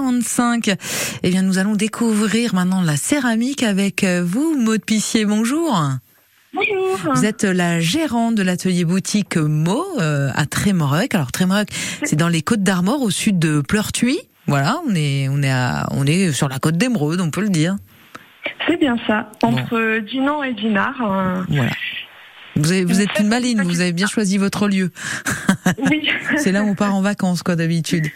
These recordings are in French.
45 Eh bien, nous allons découvrir maintenant la céramique avec vous, Maude Pissier. Bonjour. Bonjour. Vous êtes la gérante de l'atelier boutique Mo euh, à Trémorec. Alors Trémorec, c'est dans les Côtes d'Armor, au sud de Pleurtuis. Voilà, on est on est à, on est sur la côte d'Émeraude, on peut le dire. C'est bien ça, entre Dinan et Dinard. euh, Voilà. Vous, avez- vous êtes une maline, vous avez bien choisi votre lieu. Oui, C'est là où on part en vacances, quoi, d'habitude.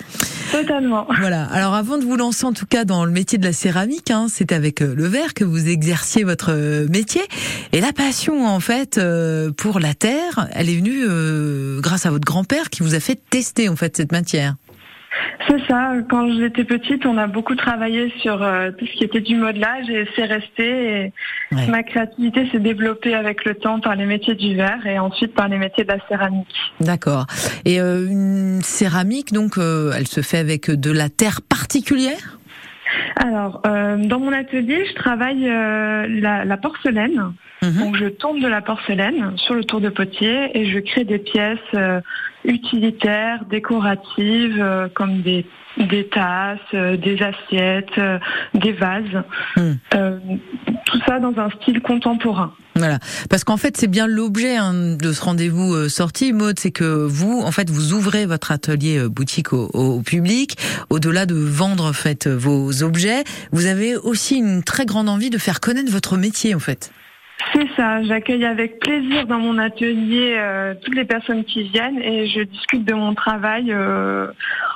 Totalement. Voilà. Alors, avant de vous lancer, en tout cas, dans le métier de la céramique, hein, c'est avec euh, le verre que vous exerciez votre euh, métier. Et la passion, en fait, euh, pour la terre, elle est venue euh, grâce à votre grand-père qui vous a fait tester, en fait, cette matière. C'est ça, quand j'étais petite, on a beaucoup travaillé sur euh, tout ce qui était du modelage et c'est resté. Et Ouais. Ma créativité s'est développée avec le temps par les métiers du verre et ensuite par les métiers de la céramique. D'accord. Et euh, une céramique, donc, euh, elle se fait avec de la terre particulière? Alors, euh, dans mon atelier, je travaille euh, la, la porcelaine. Mhm. Donc, je tourne de la porcelaine sur le tour de potier et je crée des pièces euh, utilitaires, décoratives, comme des, des tasses, des assiettes, des vases. Euh, tout ça dans un style contemporain. Voilà, parce qu'en fait c'est bien l'objet hein, de ce rendez-vous euh, sortie mode, c'est que vous, en fait, vous ouvrez votre atelier euh, boutique au, au- public. Au-delà de vendre en fait vos objets, vous avez aussi une très grande envie de faire connaître votre métier en fait. C'est ça, j'accueille avec plaisir dans mon atelier euh, toutes les personnes qui viennent et je discute de mon travail euh,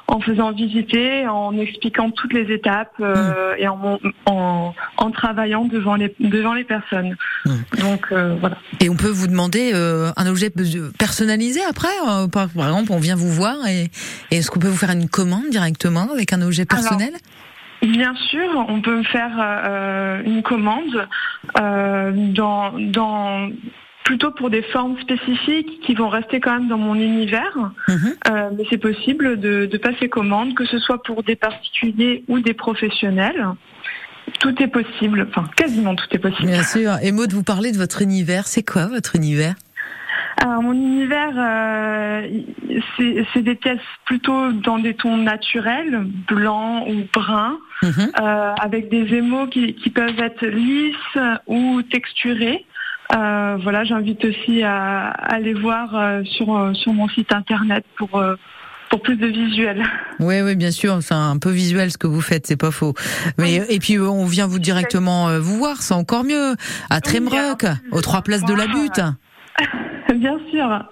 en faisant visiter, en expliquant toutes les étapes euh, et en, en, en travaillant devant les, devant les personnes. Mm. Donc euh, voilà. Et on peut vous demander euh, un objet personnalisé après. euh, par, par exemple, on vient vous voir et, et est-ce qu'on peut vous faire une commande directement avec un objet personnel? Bien sûr, on peut me faire euh, une commande euh, dans, dans plutôt pour des formes spécifiques qui vont rester quand même dans mon univers. Mhm. Euh, mais c'est possible de, de passer commande, que ce soit pour des particuliers ou des professionnels. Tout est possible, enfin quasiment tout est possible. Bien sûr. Et Maud, vous parlez de votre univers. C'est quoi votre univers? Alors mon univers, euh, c'est des pièces plutôt dans des tons naturels, blancs ou bruns, Mhm. euh, avec des émaux qui, qui peuvent être lisses ou texturés. Euh, voilà, j'invite aussi à, à aller voir euh, sur, euh, sur mon site internet pour, euh, pour plus de visuels. Oui, oui, bien sûr, c'est un peu visuel ce que vous faites, c'est pas faux. Mais et puis on vient vous directement vous voir, c'est encore mieux. À Tremrock, aux trois places de la butte. Bien sûr,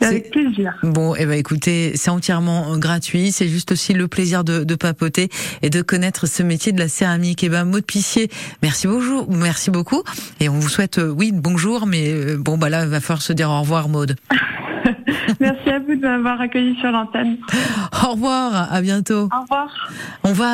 avec plaisir. Bon, eh ben écoutez, c'est entièrement euh, gratuit. C'est juste aussi le plaisir de, de papoter et de connaître ce métier de la céramique. Eh ben, Maud Pissier, merci beaucoup, merci beaucoup. Et on vous souhaite, euh, oui, bonjour, mais euh, bon, bah là, il va falloir se dire au revoir, Maud. Merci à vous de m'avoir accueilli sur l'antenne. Au revoir, à bientôt. Au revoir. On va